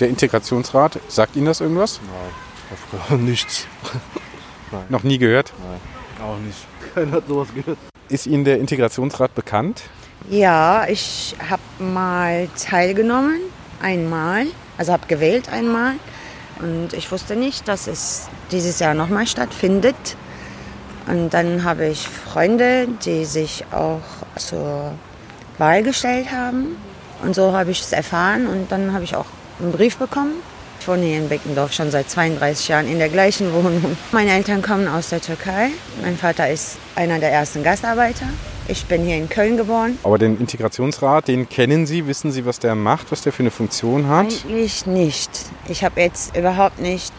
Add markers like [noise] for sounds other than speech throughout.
Der Integrationsrat, sagt Ihnen das irgendwas? Nein, auf [laughs] nichts. Nein. Noch nie gehört? Nein, auch nicht. Keiner hat sowas gehört. Ist Ihnen der Integrationsrat bekannt? Ja, ich habe mal teilgenommen, einmal, also habe gewählt einmal. Und ich wusste nicht, dass es dieses Jahr nochmal stattfindet. Und dann habe ich Freunde, die sich auch zur Wahl gestellt haben. Und so habe ich es erfahren und dann habe ich auch einen Brief bekommen. Ich wohne hier in Beckendorf schon seit 32 Jahren in der gleichen Wohnung. Meine Eltern kommen aus der Türkei. Mein Vater ist einer der ersten Gastarbeiter. Ich bin hier in Köln geboren. Aber den Integrationsrat, den kennen Sie? Wissen Sie, was der macht, was der für eine Funktion hat? Eigentlich nicht. Ich habe jetzt überhaupt nicht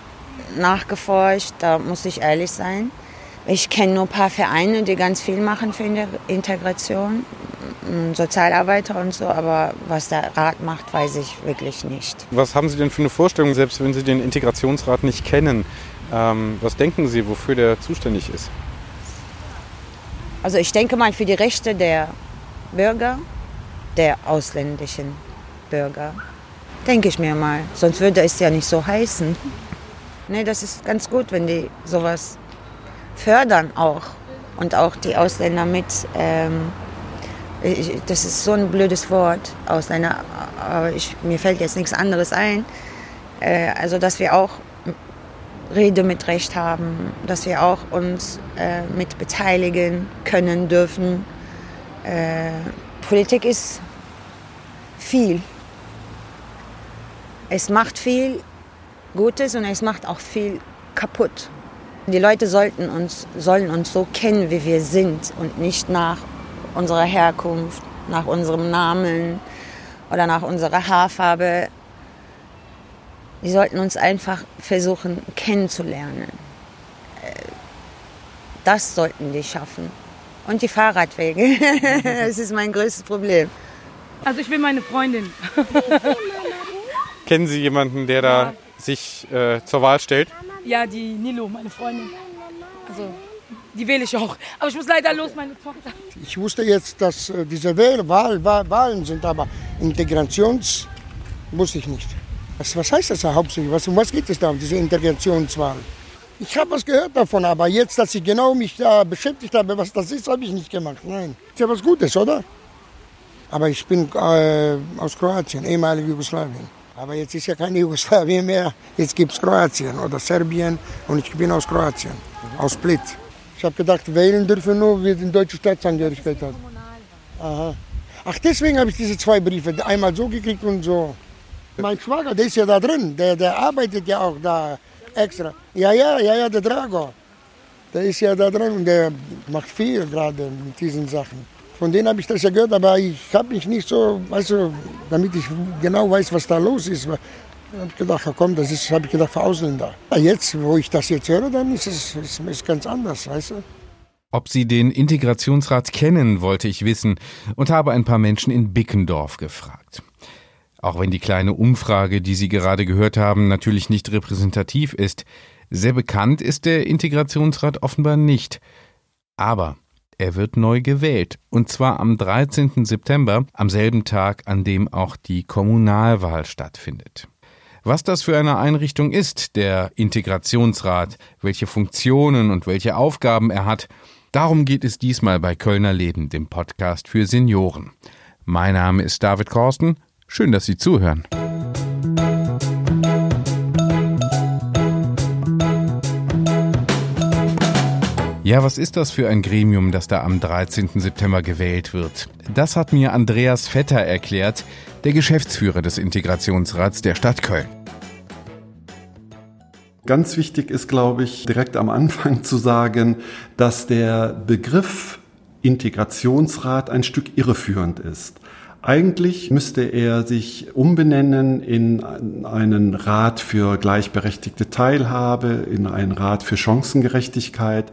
nachgeforscht, da muss ich ehrlich sein. Ich kenne nur ein paar Vereine, die ganz viel machen für Integration, Sozialarbeiter und so, aber was der Rat macht, weiß ich wirklich nicht. Was haben Sie denn für eine Vorstellung, selbst wenn Sie den Integrationsrat nicht kennen? Ähm, was denken Sie, wofür der zuständig ist? Also ich denke mal für die Rechte der Bürger, der ausländischen Bürger. Denke ich mir mal. Sonst würde es ja nicht so heißen. Nee, das ist ganz gut, wenn die sowas fördern auch. Und auch die Ausländer mit. Ähm, das ist so ein blödes Wort, Ausländer. Aber ich, mir fällt jetzt nichts anderes ein. Äh, also, dass wir auch Rede mit Recht haben, dass wir auch uns äh, mit beteiligen können dürfen. Äh, Politik ist viel. Es macht viel Gutes und es macht auch viel kaputt. Die Leute sollten uns, sollen uns so kennen, wie wir sind und nicht nach unserer Herkunft, nach unserem Namen oder nach unserer Haarfarbe. Die sollten uns einfach versuchen kennenzulernen. Das sollten die schaffen. Und die Fahrradwege. [laughs] das ist mein größtes Problem. Also ich will meine Freundin. [laughs] Kennen Sie jemanden, der da sich äh, zur Wahl stellt? Ja, die Nilo, meine Freundin. Also die wähle ich auch. Aber ich muss leider los, meine Tochter. Ich wusste jetzt, dass äh, diese Wahl, Wahl, Wahl, Wahlen sind, aber Integrations wusste ich nicht. Was, was heißt das hauptsächlich? Was, um was geht es da, um diese Integrationswahl? Ich habe was gehört davon, aber jetzt, dass ich genau mich da beschäftigt habe, was das ist, habe ich nicht gemacht. Nein. Ist ja was Gutes, oder? Aber ich bin äh, aus Kroatien, ehemalige Jugoslawien. Aber jetzt ist ja kein [laughs] Jugoslawien mehr. Jetzt gibt es Kroatien oder Serbien und ich bin aus Kroatien, aus Split. Ich habe gedacht, wählen dürfen nur, wer die deutsche Staatsangehörigkeit hat. Aha. Ach, deswegen habe ich diese zwei Briefe, einmal so gekriegt und so. Mein Schwager, der ist ja da drin, der, der arbeitet ja auch da extra. Ja, ja, ja, ja, der Drago. Der ist ja da drin und der macht viel gerade mit diesen Sachen. Von denen habe ich das ja gehört, aber ich habe mich nicht so, weißt damit ich genau weiß, was da los ist. Ich habe gedacht, komm, das ist, habe ich gedacht, für Ausländer. Jetzt, wo ich das jetzt höre, dann ist es ist, ist ganz anders, weißt du. Ob Sie den Integrationsrat kennen, wollte ich wissen und habe ein paar Menschen in Bickendorf gefragt. Auch wenn die kleine Umfrage, die Sie gerade gehört haben, natürlich nicht repräsentativ ist, sehr bekannt ist der Integrationsrat offenbar nicht. Aber er wird neu gewählt, und zwar am 13. September, am selben Tag, an dem auch die Kommunalwahl stattfindet. Was das für eine Einrichtung ist, der Integrationsrat, welche Funktionen und welche Aufgaben er hat, darum geht es diesmal bei Kölner Leben, dem Podcast für Senioren. Mein Name ist David Korsten. Schön, dass Sie zuhören. Ja, was ist das für ein Gremium, das da am 13. September gewählt wird? Das hat mir Andreas Vetter erklärt, der Geschäftsführer des Integrationsrats der Stadt Köln. Ganz wichtig ist, glaube ich, direkt am Anfang zu sagen, dass der Begriff Integrationsrat ein Stück irreführend ist. Eigentlich müsste er sich umbenennen in einen Rat für gleichberechtigte Teilhabe, in einen Rat für Chancengerechtigkeit,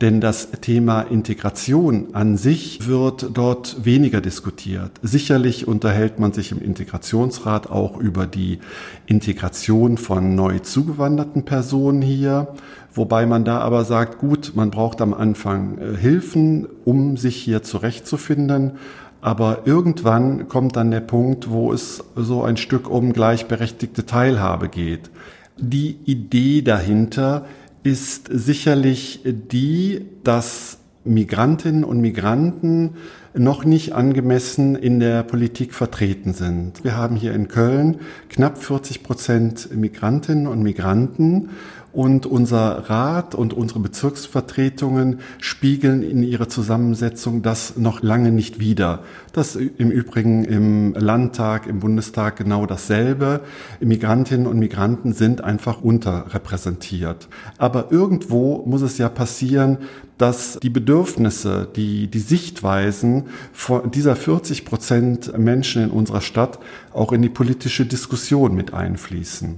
denn das Thema Integration an sich wird dort weniger diskutiert. Sicherlich unterhält man sich im Integrationsrat auch über die Integration von neu zugewanderten Personen hier, wobei man da aber sagt, gut, man braucht am Anfang äh, Hilfen, um sich hier zurechtzufinden. Aber irgendwann kommt dann der Punkt, wo es so ein Stück um gleichberechtigte Teilhabe geht. Die Idee dahinter ist sicherlich die, dass Migrantinnen und Migranten noch nicht angemessen in der Politik vertreten sind. Wir haben hier in Köln knapp 40 Prozent Migrantinnen und Migranten und unser Rat und unsere Bezirksvertretungen spiegeln in ihrer Zusammensetzung das noch lange nicht wider. Das im Übrigen im Landtag, im Bundestag genau dasselbe. Migrantinnen und Migranten sind einfach unterrepräsentiert. Aber irgendwo muss es ja passieren, dass die Bedürfnisse, die, die Sichtweisen von dieser 40 Prozent Menschen in unserer Stadt auch in die politische Diskussion mit einfließen.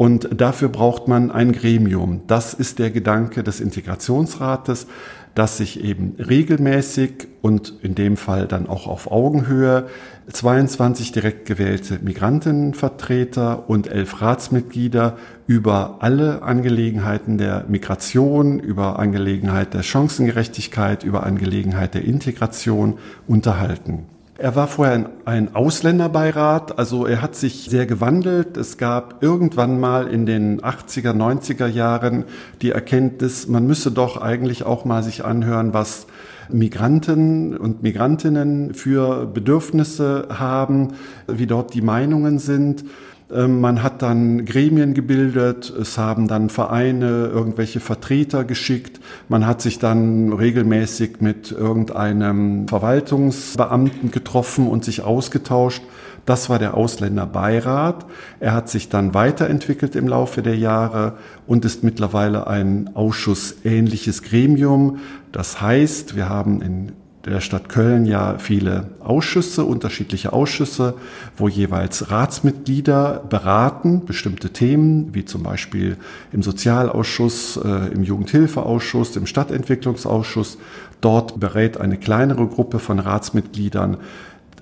Und dafür braucht man ein Gremium. Das ist der Gedanke des Integrationsrates, dass sich eben regelmäßig und in dem Fall dann auch auf Augenhöhe 22 direkt gewählte Migrantinnenvertreter und elf Ratsmitglieder über alle Angelegenheiten der Migration, über Angelegenheit der Chancengerechtigkeit, über Angelegenheit der Integration unterhalten. Er war vorher ein, Ausländerbeirat, also er hat sich sehr gewandelt. Es gab irgendwann mal in den 80er, 90er Jahren die Erkenntnis, man müsse doch eigentlich auch mal sich anhören, was Migranten und Migrantinnen für Bedürfnisse haben, wie dort die Meinungen sind. Ähm, man hat dann Gremien gebildet, es haben dann Vereine irgendwelche Vertreter geschickt, man hat sich dann regelmäßig mit irgendeinem Verwaltungsbeamten getroffen und sich ausgetauscht. Das war der Ausländerbeirat. Er hat sich dann weiterentwickelt im Laufe der Jahre und ist mittlerweile ein ausschussähnliches Gremium. Das heißt, wir haben in der Stadt Köln ja viele Ausschüsse, unterschiedliche Ausschüsse, wo jeweils Ratsmitglieder beraten bestimmte Themen, wie zum Beispiel im Sozialausschuss, äh, im Jugendhilfeausschuss, im Stadtentwicklungsausschuss. Dort berät eine kleinere Gruppe von Ratsmitgliedern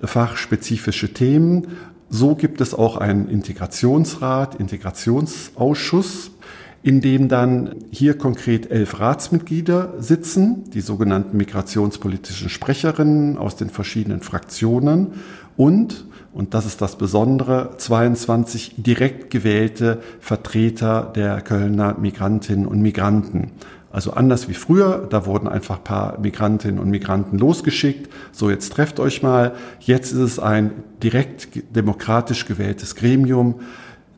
fachspezifische Themen. So gibt es auch einen Integrationsrat, Integrationsausschuss, in dem dann hier konkret elf Ratsmitglieder sitzen, die sogenannten migrationspolitischen Sprecherinnen aus den verschiedenen Fraktionen und, und das ist das Besondere, 22 direkt gewählte Vertreter der Kölner Migrantinnen und Migranten. Also anders wie früher, da wurden einfach paar Migrantinnen und Migranten losgeschickt. So, jetzt trefft euch mal. Jetzt ist es ein direkt demokratisch gewähltes Gremium,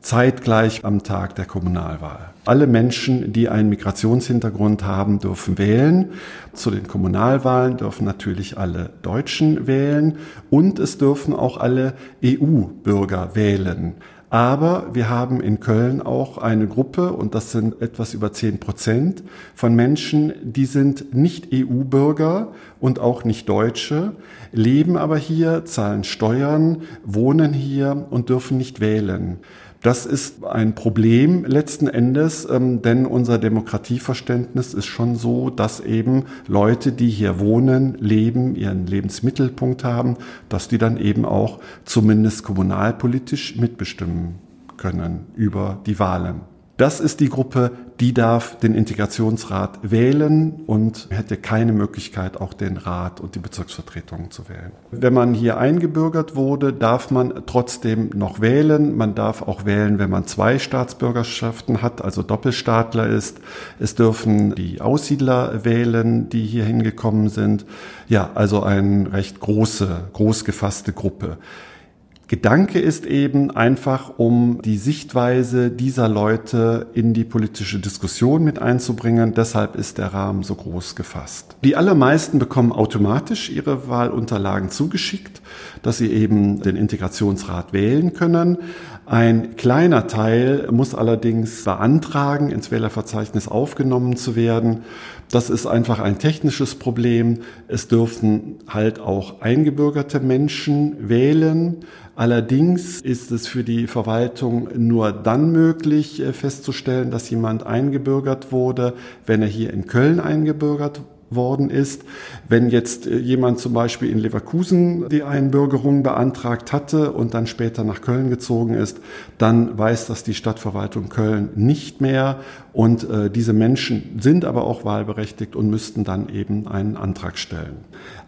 zeitgleich am Tag der Kommunalwahl. Alle Menschen, die einen Migrationshintergrund haben, dürfen wählen. Zu den Kommunalwahlen dürfen natürlich alle Deutschen wählen und es dürfen auch alle EU-Bürger wählen. Aber wir haben in Köln auch eine Gruppe, und das sind etwas über zehn Prozent, von Menschen, die sind nicht EU-Bürger und auch nicht Deutsche, leben aber hier, zahlen Steuern, wohnen hier und dürfen nicht wählen. Das ist ein Problem letzten Endes, ähm, denn unser Demokratieverständnis ist schon so, dass eben Leute, die hier wohnen, leben, ihren Lebensmittelpunkt haben, dass die dann eben auch zumindest kommunalpolitisch mitbestimmen können über die Wahlen. Das ist die Gruppe, die darf den Integrationsrat wählen und hätte keine Möglichkeit, auch den Rat und die Bezirksvertretungen zu wählen. Wenn man hier eingebürgert wurde, darf man trotzdem noch wählen. Man darf auch wählen, wenn man zwei Staatsbürgerschaften hat, also Doppelstaatler ist. Es dürfen die Aussiedler wählen, die hier hingekommen sind. Ja, also eine recht große, groß gefasste Gruppe. Gedanke ist eben einfach, um die Sichtweise dieser Leute in die politische Diskussion mit einzubringen. Deshalb ist der Rahmen so groß gefasst. Die allermeisten bekommen automatisch ihre Wahlunterlagen zugeschickt, dass sie eben den Integrationsrat wählen können. Ein kleiner Teil muss allerdings beantragen, ins Wählerverzeichnis aufgenommen zu werden. Das ist einfach ein technisches Problem. Es dürfen halt auch eingebürgerte Menschen wählen. Allerdings ist es für die Verwaltung nur dann möglich äh, festzustellen, dass jemand eingebürgert wurde, wenn er hier in Köln eingebürgert worden ist. Wenn jetzt äh, jemand zum Beispiel in Leverkusen die Einbürgerung beantragt hatte und dann später nach Köln gezogen ist, dann weiß das die Stadtverwaltung Köln nicht mehr Und äh, diese Menschen sind aber auch wahlberechtigt und müssten dann eben einen Antrag stellen.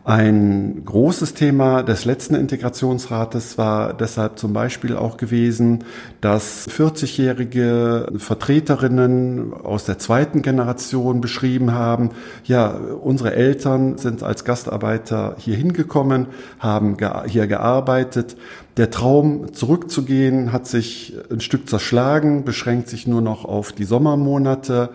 Ein großes Thema des letzten Integrationsrates war deshalb zum Beispiel auch gewesen, dass 40-jährige Vertreterinnen aus der zweiten Generation beschrieben haben, ja, unsere Eltern sind als Gastarbeiter hier hingekommen, haben hier gearbeitet. Der Traum zurückzugehen hat sich ein Stück zerschlagen, beschränkt sich nur noch auf die Sommermonate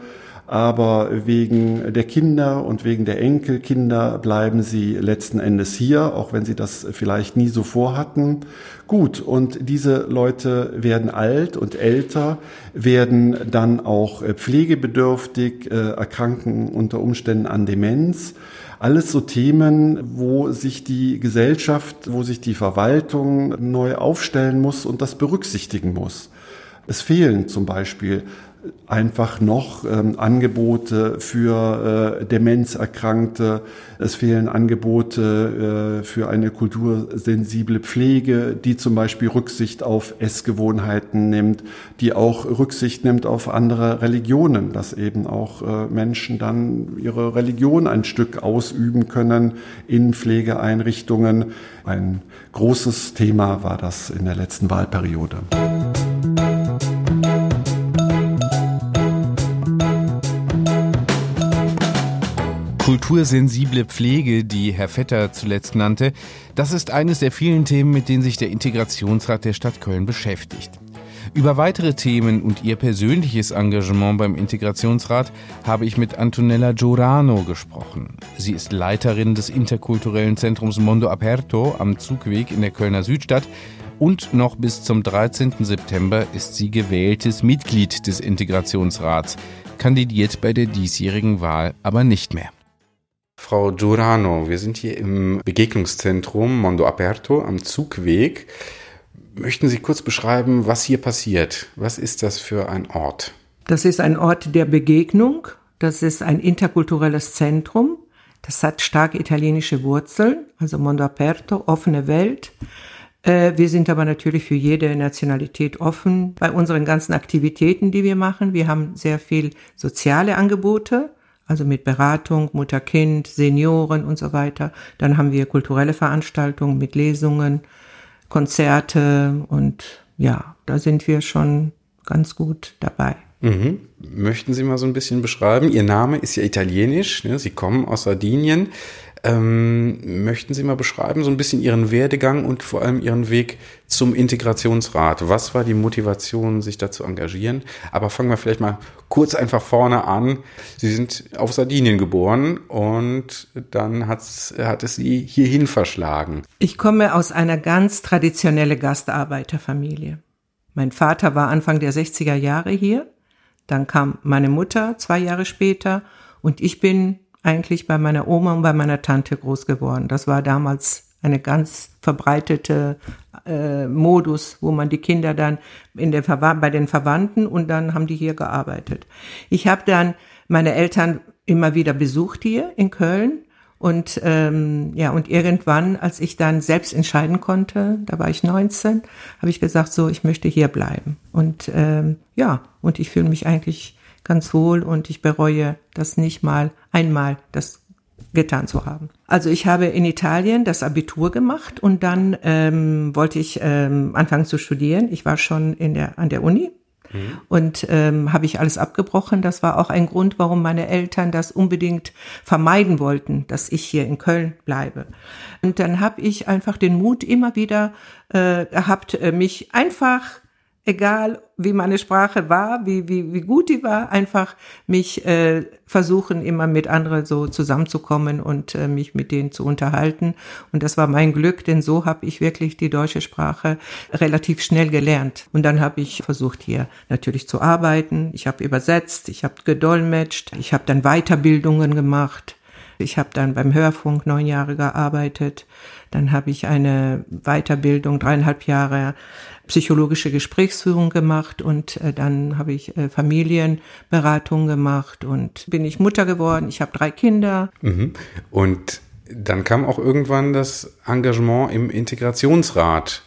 aber wegen der Kinder und wegen der Enkelkinder bleiben sie letzten Endes hier, auch wenn sie das vielleicht nie so vorhatten. Gut, und diese Leute werden alt und älter, werden dann auch pflegebedürftig, äh, erkranken unter Umständen an Demenz. Alles so Themen, wo sich die Gesellschaft, wo sich die Verwaltung neu aufstellen muss und das berücksichtigen muss. Es fehlen zum Beispiel einfach noch ähm, Angebote für äh, Demenzerkrankte. Es fehlen Angebote äh, für eine kultursensible Pflege, die zum Beispiel Rücksicht auf Essgewohnheiten nimmt, die auch Rücksicht nimmt auf andere Religionen, dass eben auch äh, Menschen dann ihre Religion ein Stück ausüben können in Pflegeeinrichtungen. Ein großes Thema war das in der letzten Wahlperiode. Kultursensible Pflege, die Herr Vetter zuletzt nannte, das ist eines der vielen Themen, mit denen sich der Integrationsrat der Stadt Köln beschäftigt. Über weitere Themen und ihr persönliches Engagement beim Integrationsrat habe ich mit Antonella Giorano gesprochen. Sie ist Leiterin des interkulturellen Zentrums Mondo Aperto am Zugweg in der Kölner Südstadt und noch bis zum 13. September ist sie gewähltes Mitglied des Integrationsrats, kandidiert bei der diesjährigen Wahl aber nicht mehr. Frau Giurano, wir sind hier im Begegnungszentrum Mondo Aperto am Zugweg. Möchten Sie kurz beschreiben, was hier passiert? Was ist das für ein Ort? Das ist ein Ort der Begegnung. Das ist ein interkulturelles Zentrum. Das hat stark italienische Wurzeln, also Mondo Aperto, offene Welt. Äh, wir sind aber natürlich für jede Nationalität offen bei unseren ganzen Aktivitäten, die wir machen. Wir haben sehr viel soziale Angebote also mit Beratung, Mutter-Kind, Senioren und so weiter. Dann haben wir kulturelle Veranstaltungen mit Lesungen, Konzerte und ja, da sind wir schon ganz gut dabei. Mhm. Möchten Sie mal so ein bisschen beschreiben? Ihr Name ist ja italienisch, ne? Sie kommen aus Sardinien. Ähm, möchten Sie mal beschreiben, so ein bisschen Ihren Werdegang und vor allem Ihren Weg zum Integrationsrat? Was war die Motivation, sich da zu engagieren? Aber fangen wir vielleicht mal kurz einfach vorne an. Sie sind auf Sardinien geboren und dann hat es Sie hierhin verschlagen. Ich komme aus einer ganz traditionellen Gastarbeiterfamilie. Mein Vater war Anfang der 60er Jahre hier. Dann kam meine Mutter zwei Jahre später und ich bin eigentlich bei meiner Oma und bei meiner Tante groß geworden. Das war damals eine ganz verbreitete äh, Modus, wo man die Kinder dann in der bei den Verwandten und dann haben die hier gearbeitet. Ich habe dann meine Eltern immer wieder besucht hier in Köln und ähm, ja und irgendwann, als ich dann selbst entscheiden konnte, da war ich 19, habe ich gesagt, so ich möchte hier bleiben und ähm, ja und ich fühle mich eigentlich ganz wohl und ich bereue das nicht mal einmal, das getan zu haben. Also ich habe in Italien das Abitur gemacht und dann ähm, wollte ich ähm, anfangen zu studieren. Ich war schon in der, an der Uni mhm. und ähm, habe ich alles abgebrochen. Das war auch ein Grund, warum meine Eltern das unbedingt vermeiden wollten, dass ich hier in Köln bleibe. Und dann habe ich einfach den Mut immer wieder äh, gehabt, äh, mich einfach egal wie meine Sprache war, wie, wie, wie gut die war, einfach mich äh, versuchen, immer mit anderen so zusammenzukommen und äh, mich mit denen zu unterhalten. Und das war mein Glück, denn so habe ich wirklich die deutsche Sprache relativ schnell gelernt. Und dann habe ich versucht, hier natürlich zu arbeiten. Ich habe übersetzt, ich habe gedolmetscht, ich habe dann Weiterbildungen gemacht. Ich habe dann beim Hörfunk neun Jahre gearbeitet. Dann habe ich eine Weiterbildung, dreieinhalb Jahre psychologische Gesprächsführung gemacht und äh, dann habe ich äh, Familienberatung gemacht und bin ich Mutter geworden. Ich habe drei Kinder. Mhm. Und dann kam auch irgendwann das Engagement im Integrationsrat.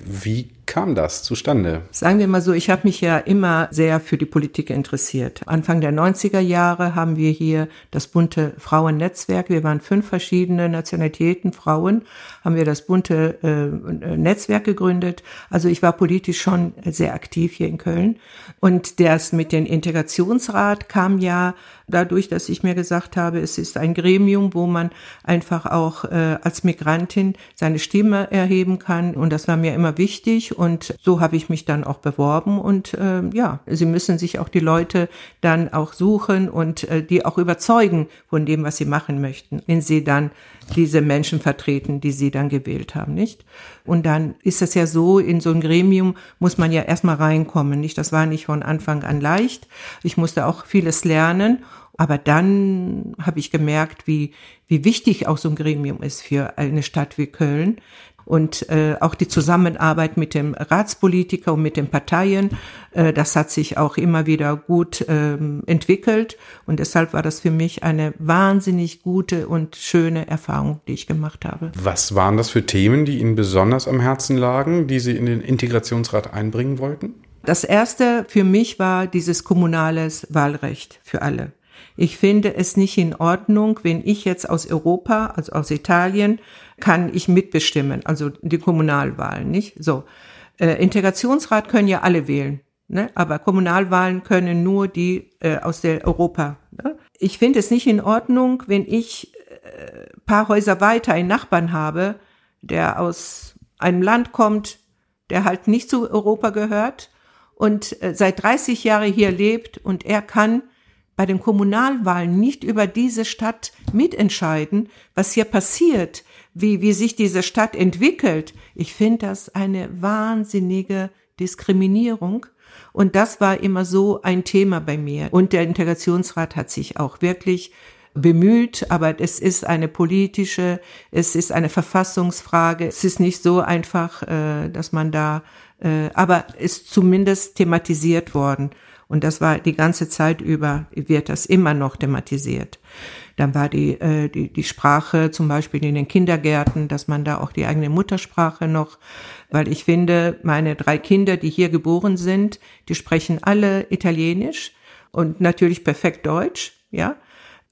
Wie kam das zustande? Sagen wir mal so, ich habe mich ja immer sehr für die Politik interessiert. Anfang der 90er Jahre haben wir hier das bunte Frauennetzwerk. Wir waren fünf verschiedene Nationalitäten Frauen, haben wir das bunte äh, Netzwerk gegründet. Also ich war politisch schon sehr aktiv hier in Köln. Und das mit dem Integrationsrat kam ja dadurch, dass ich mir gesagt habe, es ist ein Gremium, wo man einfach auch äh, als Migrantin seine Stimme erheben kann. Und das war mir immer wichtig. Und so habe ich mich dann auch beworben. Und äh, ja, sie müssen sich auch die Leute dann auch suchen und äh, die auch überzeugen von dem, was sie machen möchten, wenn sie dann diese Menschen vertreten, die sie dann gewählt haben, nicht? Und dann ist es ja so, in so ein Gremium muss man ja erstmal reinkommen, nicht? Das war nicht von Anfang an leicht. Ich musste auch vieles lernen. Aber dann habe ich gemerkt, wie, wie wichtig auch so ein Gremium ist für eine Stadt wie Köln. Und äh, auch die Zusammenarbeit mit dem Ratspolitiker und mit den Parteien, äh, das hat sich auch immer wieder gut ähm, entwickelt. Und deshalb war das für mich eine wahnsinnig gute und schöne Erfahrung, die ich gemacht habe. Was waren das für Themen, die Ihnen besonders am Herzen lagen, die Sie in den Integrationsrat einbringen wollten? Das erste für mich war dieses kommunales Wahlrecht für alle. Ich finde es nicht in Ordnung, wenn ich jetzt aus Europa, also aus Italien, kann ich mitbestimmen, also die Kommunalwahlen, nicht? So. Äh, Integrationsrat können ja alle wählen, ne? aber Kommunalwahlen können nur die äh, aus der Europa. Ne? Ich finde es nicht in Ordnung, wenn ich äh, paar Häuser weiter einen Nachbarn habe, der aus einem Land kommt, der halt nicht zu Europa gehört und äh, seit 30 Jahren hier lebt und er kann bei den Kommunalwahlen nicht über diese Stadt mitentscheiden, was hier passiert, wie, wie sich diese Stadt entwickelt. Ich finde das eine wahnsinnige Diskriminierung. Und das war immer so ein Thema bei mir. Und der Integrationsrat hat sich auch wirklich bemüht, aber es ist eine politische, es ist eine Verfassungsfrage. Es ist nicht so einfach, äh, dass man da, äh, aber ist zumindest thematisiert worden. Und das war die ganze Zeit über, wird das immer noch thematisiert. Dann war die, äh, die, die Sprache zum Beispiel in den Kindergärten, dass man da auch die eigene Muttersprache noch, weil ich finde, meine drei Kinder, die hier geboren sind, die sprechen alle Italienisch und natürlich perfekt Deutsch, ja.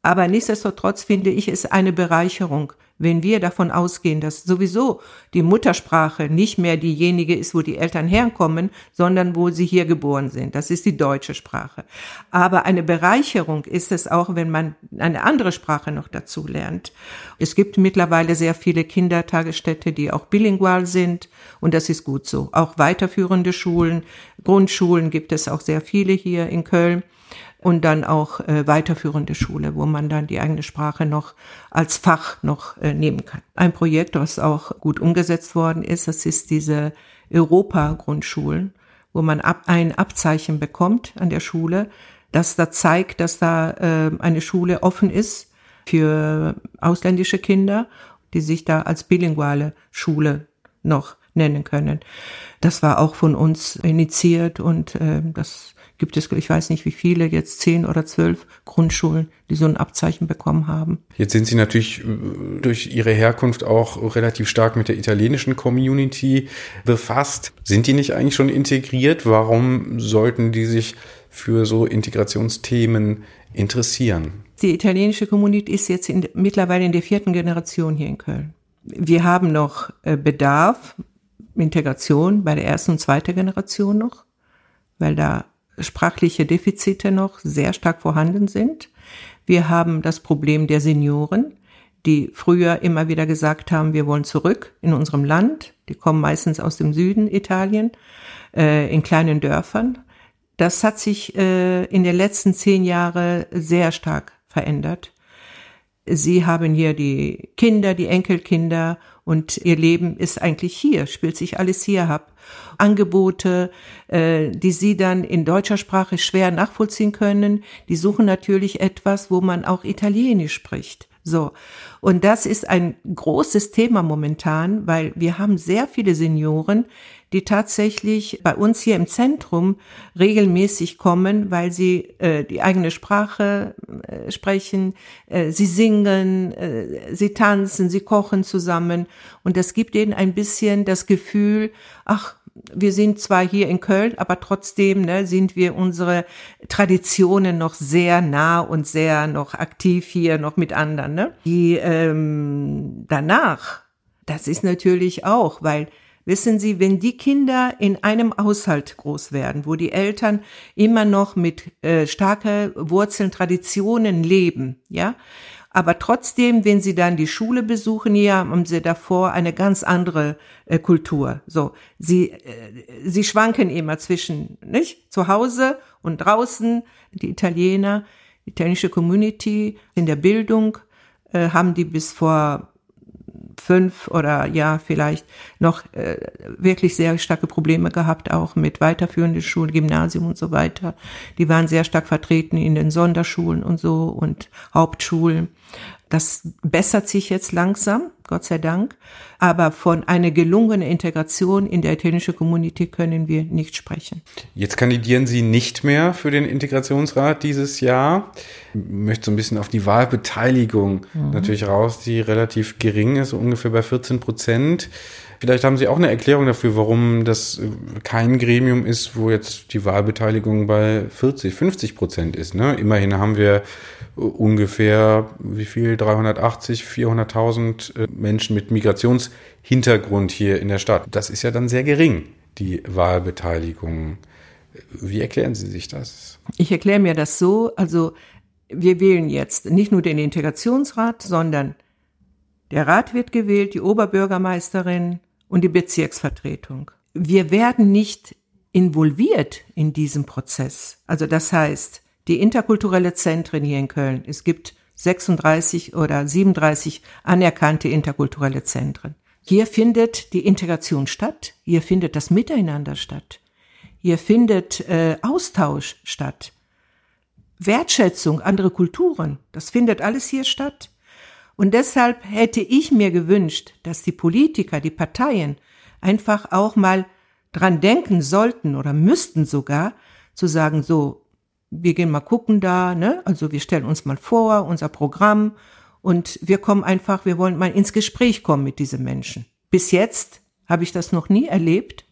Aber nichtsdestotrotz finde ich es eine Bereicherung, wenn wir davon ausgehen, dass sowieso die Muttersprache nicht mehr diejenige ist, wo die Eltern herkommen, sondern wo sie hier geboren sind. Das ist die deutsche Sprache. Aber eine Bereicherung ist es auch, wenn man eine andere Sprache noch dazu lernt. Es gibt mittlerweile sehr viele Kindertagesstätte, die auch bilingual sind und das ist gut so. Auch weiterführende Schulen, Grundschulen gibt es auch sehr viele hier in Köln und dann auch äh, weiterführende Schule, wo man dann die eigene Sprache noch als Fach noch äh, nehmen kann. Ein Projekt, was auch gut umgesetzt worden ist, das ist diese Europa-Grundschulen, wo man ab, ein Abzeichen bekommt an der Schule, das da zeigt, dass da äh, eine Schule offen ist für ausländische Kinder, die sich da als bilinguale Schule noch nennen können. Das war auch von uns initiiert und äh, das gibt es, ich weiß nicht wie viele, jetzt zehn oder zwölf Grundschulen, die so ein Abzeichen bekommen haben. Jetzt sind Sie natürlich äh, durch Ihre Herkunft auch relativ stark mit der italienischen Community befasst. Sind die nicht eigentlich schon integriert? Warum sollten die sich für so Integrationsthemen interessieren? Die italienische Community ist jetzt in, mittlerweile in der vierten Generation hier in Köln. Wir haben noch äh, Bedarf, Integration bei der ersten und zweiten Generation noch, weil da sprachliche Defizite noch sehr stark vorhanden sind. Wir haben das Problem der Senioren, die früher immer wieder gesagt haben, wir wollen zurück in unserem Land. Die kommen meistens aus dem Süden Italien, äh, in kleinen Dörfern. Das hat sich äh, in den letzten zehn Jahren sehr stark verändert. Sie haben hier die Kinder, die Enkelkinder und ihr Leben ist eigentlich hier, spielt sich alles hier ab. Angebote, äh, die sie dann in deutscher Sprache schwer nachvollziehen können, die suchen natürlich etwas, wo man auch Italienisch spricht. So. Und das ist ein großes Thema momentan, weil wir haben sehr viele Senioren, die tatsächlich bei uns hier im Zentrum regelmäßig kommen, weil sie äh, die eigene Sprache äh, sprechen, äh, sie singen, äh, sie tanzen, sie kochen zusammen und das gibt ihnen ein bisschen das Gefühl, ach, wir sind zwar hier in Köln, aber trotzdem ne, sind wir unsere Traditionen noch sehr nah und sehr noch aktiv hier noch mit anderen. Ne? Die ähm, danach, das ist natürlich auch, weil Wissen Sie, wenn die Kinder in einem Haushalt groß werden, wo die Eltern immer noch mit äh, starke Wurzeln, Traditionen leben, ja, aber trotzdem, wenn sie dann die Schule besuchen, hier haben sie davor eine ganz andere äh, Kultur. So, sie äh, sie schwanken immer zwischen nicht zu Hause und draußen. Die Italiener, die italienische Community in der Bildung äh, haben die bis vor fünf oder ja vielleicht noch äh, wirklich sehr starke Probleme gehabt, auch mit weiterführenden Schulen, Gymnasium und so weiter. Die waren sehr stark vertreten in den Sonderschulen und so und Hauptschulen. Das bessert sich jetzt langsam, Gott sei Dank. Aber von einer gelungenen Integration in der italienische Community können wir nicht sprechen. Jetzt kandidieren Sie nicht mehr für den Integrationsrat dieses Jahr. Ich möchte so ein bisschen auf die Wahlbeteiligung mhm. natürlich raus, die relativ gering ist, so ungefähr bei 14 Prozent. Vielleicht haben Sie auch eine Erklärung dafür, warum das kein Gremium ist, wo jetzt die Wahlbeteiligung bei 40, 50 Prozent ist. Ne? Immerhin haben wir ungefähr, wie viel, 380, 400.000 äh, Menschen mit Migrationshintergrund hier in der Stadt. Das ist ja dann sehr gering, die Wahlbeteiligung. Wie erklären Sie sich das? Ich erkläre mir das so, also wir wählen jetzt nicht nur den Integrationsrat, sondern der Rat wird gewählt, die Oberbürgermeisterin und die Bezirksvertretung. Wir werden nicht involviert in diesem Prozess. Also das heißt, die interkulturelle Zentren hier in Köln. Es gibt 36 oder 37 anerkannte interkulturelle Zentren. Hier findet die Integration statt, hier findet das Miteinander statt, hier findet äh, Austausch statt, Wertschätzung, andere Kulturen, das findet alles hier statt. Und deshalb hätte ich mir gewünscht, dass die Politiker, die Parteien einfach auch mal dran denken sollten oder müssten sogar zu sagen, so, wir gehen mal gucken da, ne? Also wir stellen uns mal vor, unser Programm und wir kommen einfach, wir wollen mal ins Gespräch kommen mit diesen Menschen. Bis jetzt habe ich das noch nie erlebt.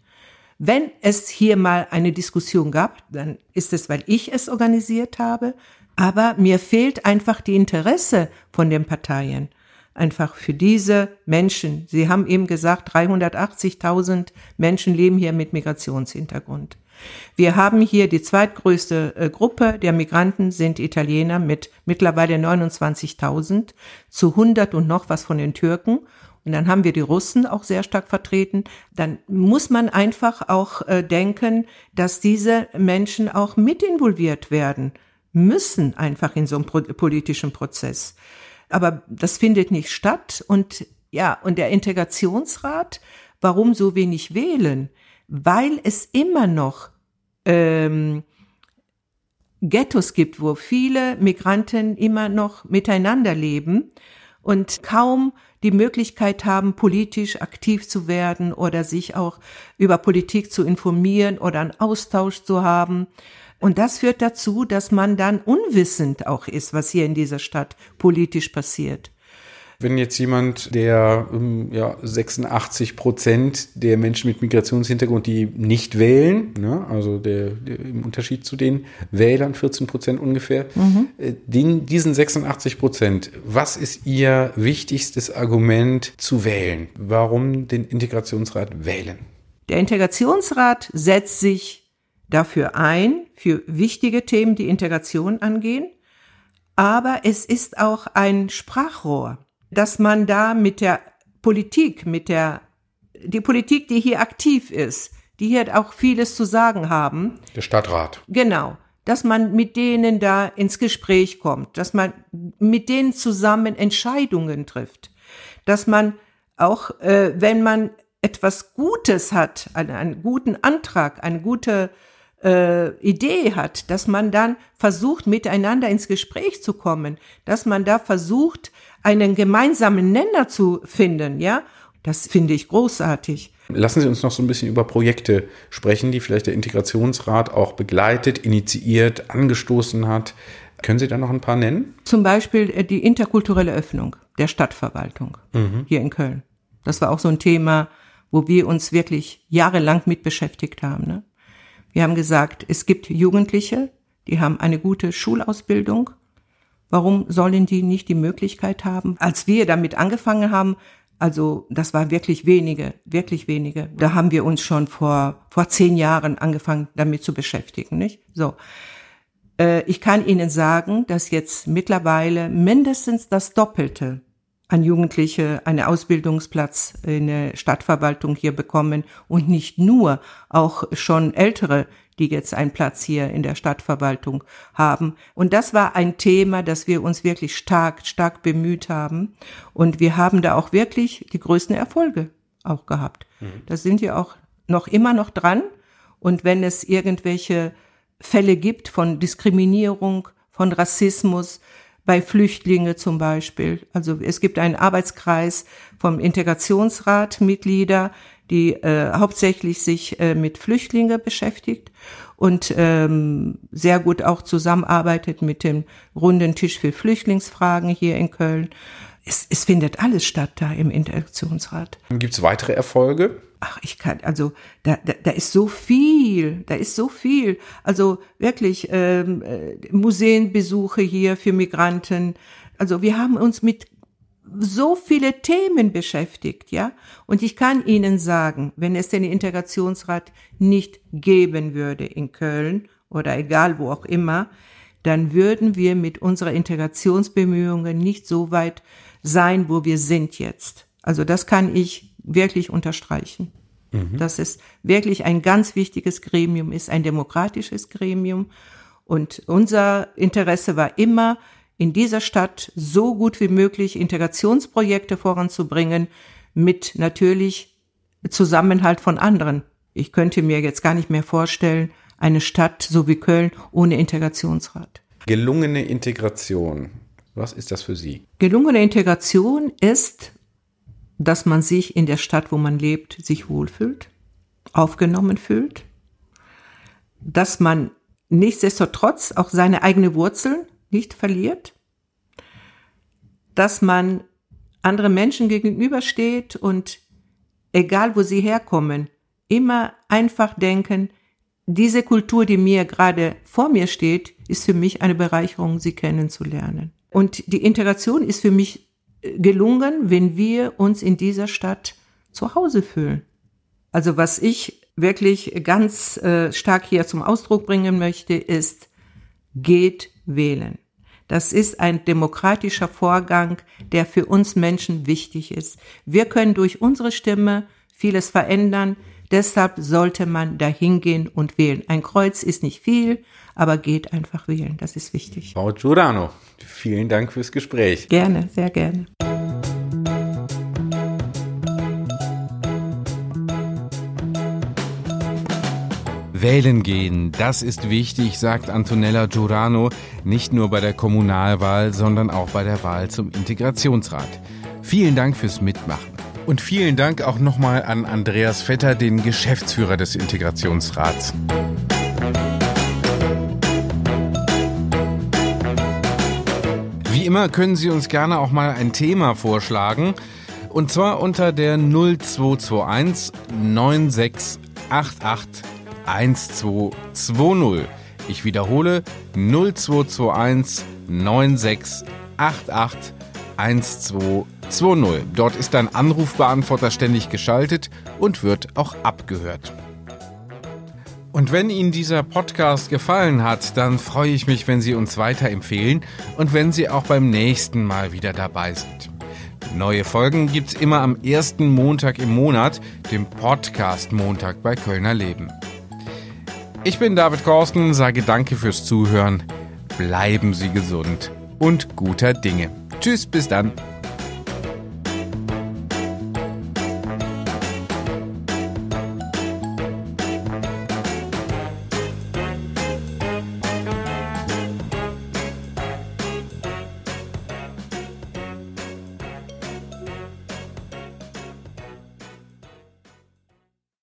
Wenn es hier mal eine Diskussion gab, dann ist es, weil ich es organisiert habe, aber mir fehlt einfach die Interesse von den Parteien. Einfach für diese Menschen. Sie haben eben gesagt, 380.000 Menschen leben hier mit Migrationshintergrund. Wir haben hier die zweitgrößte äh, Gruppe der Migranten sind Italiener mit mittlerweile 29.000 zu 100 und noch was von den Türken. Und dann haben wir die Russen auch sehr stark vertreten. Dann muss man einfach auch äh, denken, dass diese Menschen auch mit involviert werden müssen einfach in so einem politischen Prozess. Aber das findet nicht statt. Und ja, und der Integrationsrat, warum so wenig wählen? weil es immer noch ähm, Ghettos gibt, wo viele Migranten immer noch miteinander leben und kaum die Möglichkeit haben, politisch aktiv zu werden oder sich auch über Politik zu informieren oder einen Austausch zu haben. Und das führt dazu, dass man dann unwissend auch ist, was hier in dieser Stadt politisch passiert. Wenn jetzt jemand, der ähm, ja, 86 Prozent der Menschen mit Migrationshintergrund, die nicht wählen, ne, also der, der, im Unterschied zu den Wählern, 14 Prozent ungefähr, mhm. äh, den, diesen 86 Prozent, was ist Ihr wichtigstes Argument zu wählen? Warum den Integrationsrat wählen? Der Integrationsrat setzt sich dafür ein, für wichtige Themen, die Integration angehen, aber es ist auch ein Sprachrohr dass man da mit der Politik, mit der, die Politik, die hier aktiv ist, die hier auch vieles zu sagen haben. Der Stadtrat. Genau. Dass man mit denen da ins Gespräch kommt, dass man mit denen zusammen Entscheidungen trifft, dass man auch, äh, wenn man etwas Gutes hat, einen, einen guten Antrag, eine gute äh, Idee hat, dass man dann versucht, miteinander ins Gespräch zu kommen, dass man da versucht, einen gemeinsamen Nenner zu finden, ja, das finde ich großartig. Lassen Sie uns noch so ein bisschen über Projekte sprechen, die vielleicht der Integrationsrat auch begleitet, initiiert, angestoßen hat. Können Sie da noch ein paar nennen? Zum Beispiel äh, die interkulturelle Öffnung der Stadtverwaltung mhm. hier in Köln. Das war auch so ein Thema, wo wir uns wirklich jahrelang mit beschäftigt haben. Ne? Wir haben gesagt, es gibt Jugendliche, die haben eine gute Schulausbildung. Warum sollen die nicht die Möglichkeit haben? Als wir damit angefangen haben, also das war wirklich wenige, wirklich wenige. Da haben wir uns schon vor vor zehn Jahren angefangen damit zu beschäftigen, nicht? So, äh, ich kann Ihnen sagen, dass jetzt mittlerweile mindestens das Doppelte an Jugendliche einen Ausbildungsplatz in der Stadtverwaltung hier bekommen und nicht nur, auch schon ältere, die jetzt einen Platz hier in der Stadtverwaltung haben. Und das war ein Thema, das wir uns wirklich stark, stark bemüht haben. Und wir haben da auch wirklich die größten Erfolge auch gehabt. Mhm. Da sind wir auch noch immer noch dran. Und wenn es irgendwelche Fälle gibt von Diskriminierung, von Rassismus, bei Flüchtlingen zum Beispiel. Also es gibt einen Arbeitskreis vom Integrationsrat Mitglieder, die äh, hauptsächlich sich äh, mit Flüchtlingen beschäftigt und ähm, sehr gut auch zusammenarbeitet mit dem runden Tisch für Flüchtlingsfragen hier in Köln. Es, es findet alles statt da im Integrationsrat. Gibt es weitere Erfolge? ach, ich kann, also da, da, da ist so viel, da ist so viel. Also wirklich ähm, äh, Museenbesuche hier für Migranten. Also wir haben uns mit so viele Themen beschäftigt, ja. Und ich kann Ihnen sagen, wenn es den Integrationsrat nicht geben würde in Köln oder egal wo auch immer, dann würden wir mit unserer Integrationsbemühungen nicht so weit sein, wo wir sind jetzt. Also das kann ich wirklich unterstreichen. Mhm. Dass es wirklich ein ganz wichtiges Gremium ist, ein demokratisches Gremium. Und unser Interesse war immer, in dieser Stadt so gut wie möglich Integrationsprojekte voranzubringen, mit natürlich Zusammenhalt von anderen. Ich könnte mir jetzt gar nicht mehr vorstellen, eine Stadt so wie Köln ohne Integrationsrat. Gelungene Integration. Was ist das für Sie? Gelungene Integration ist, dass man sich in der Stadt, wo man lebt, sich wohlfühlt, aufgenommen fühlt, dass man nichtsdestotrotz auch seine eigene Wurzeln nicht verliert, dass man andere Menschen gegenübersteht und egal wo sie herkommen, immer einfach denken, diese Kultur, die mir gerade vor mir steht, ist für mich eine Bereicherung, sie kennenzulernen. Und die Integration ist für mich gelungen, wenn wir uns in dieser Stadt zu Hause fühlen. Also was ich wirklich ganz äh, stark hier zum Ausdruck bringen möchte, ist, geht wählen. Das ist ein demokratischer Vorgang, der für uns Menschen wichtig ist. Wir können durch unsere Stimme vieles verändern. Deshalb sollte man dahin gehen und wählen. Ein Kreuz ist nicht viel, aber geht einfach wählen. Das ist wichtig. Frau Giordano, vielen Dank fürs Gespräch. Gerne, sehr gerne. Wählen gehen, das ist wichtig, sagt Antonella Giurano, nicht nur bei der Kommunalwahl, sondern auch bei der Wahl zum Integrationsrat. Vielen Dank fürs Mitmachen. Und vielen Dank auch nochmal an Andreas Vetter, den Geschäftsführer des Integrationsrats. Wie immer können Sie uns gerne auch mal ein Thema vorschlagen. Und zwar unter der 0221 9688 1220. Ich wiederhole 0221 9688 1220. Dort ist ein Anrufbeantworter ständig geschaltet und wird auch abgehört. Und wenn Ihnen dieser Podcast gefallen hat, dann freue ich mich, wenn Sie uns weiterempfehlen und wenn Sie auch beim nächsten Mal wieder dabei sind. Neue Folgen gibt's immer am ersten Montag im Monat, dem Podcast Montag bei Kölner Leben. Ich bin David Korsten, sage danke fürs Zuhören. Bleiben Sie gesund und guter Dinge. Tschüss, bis dann.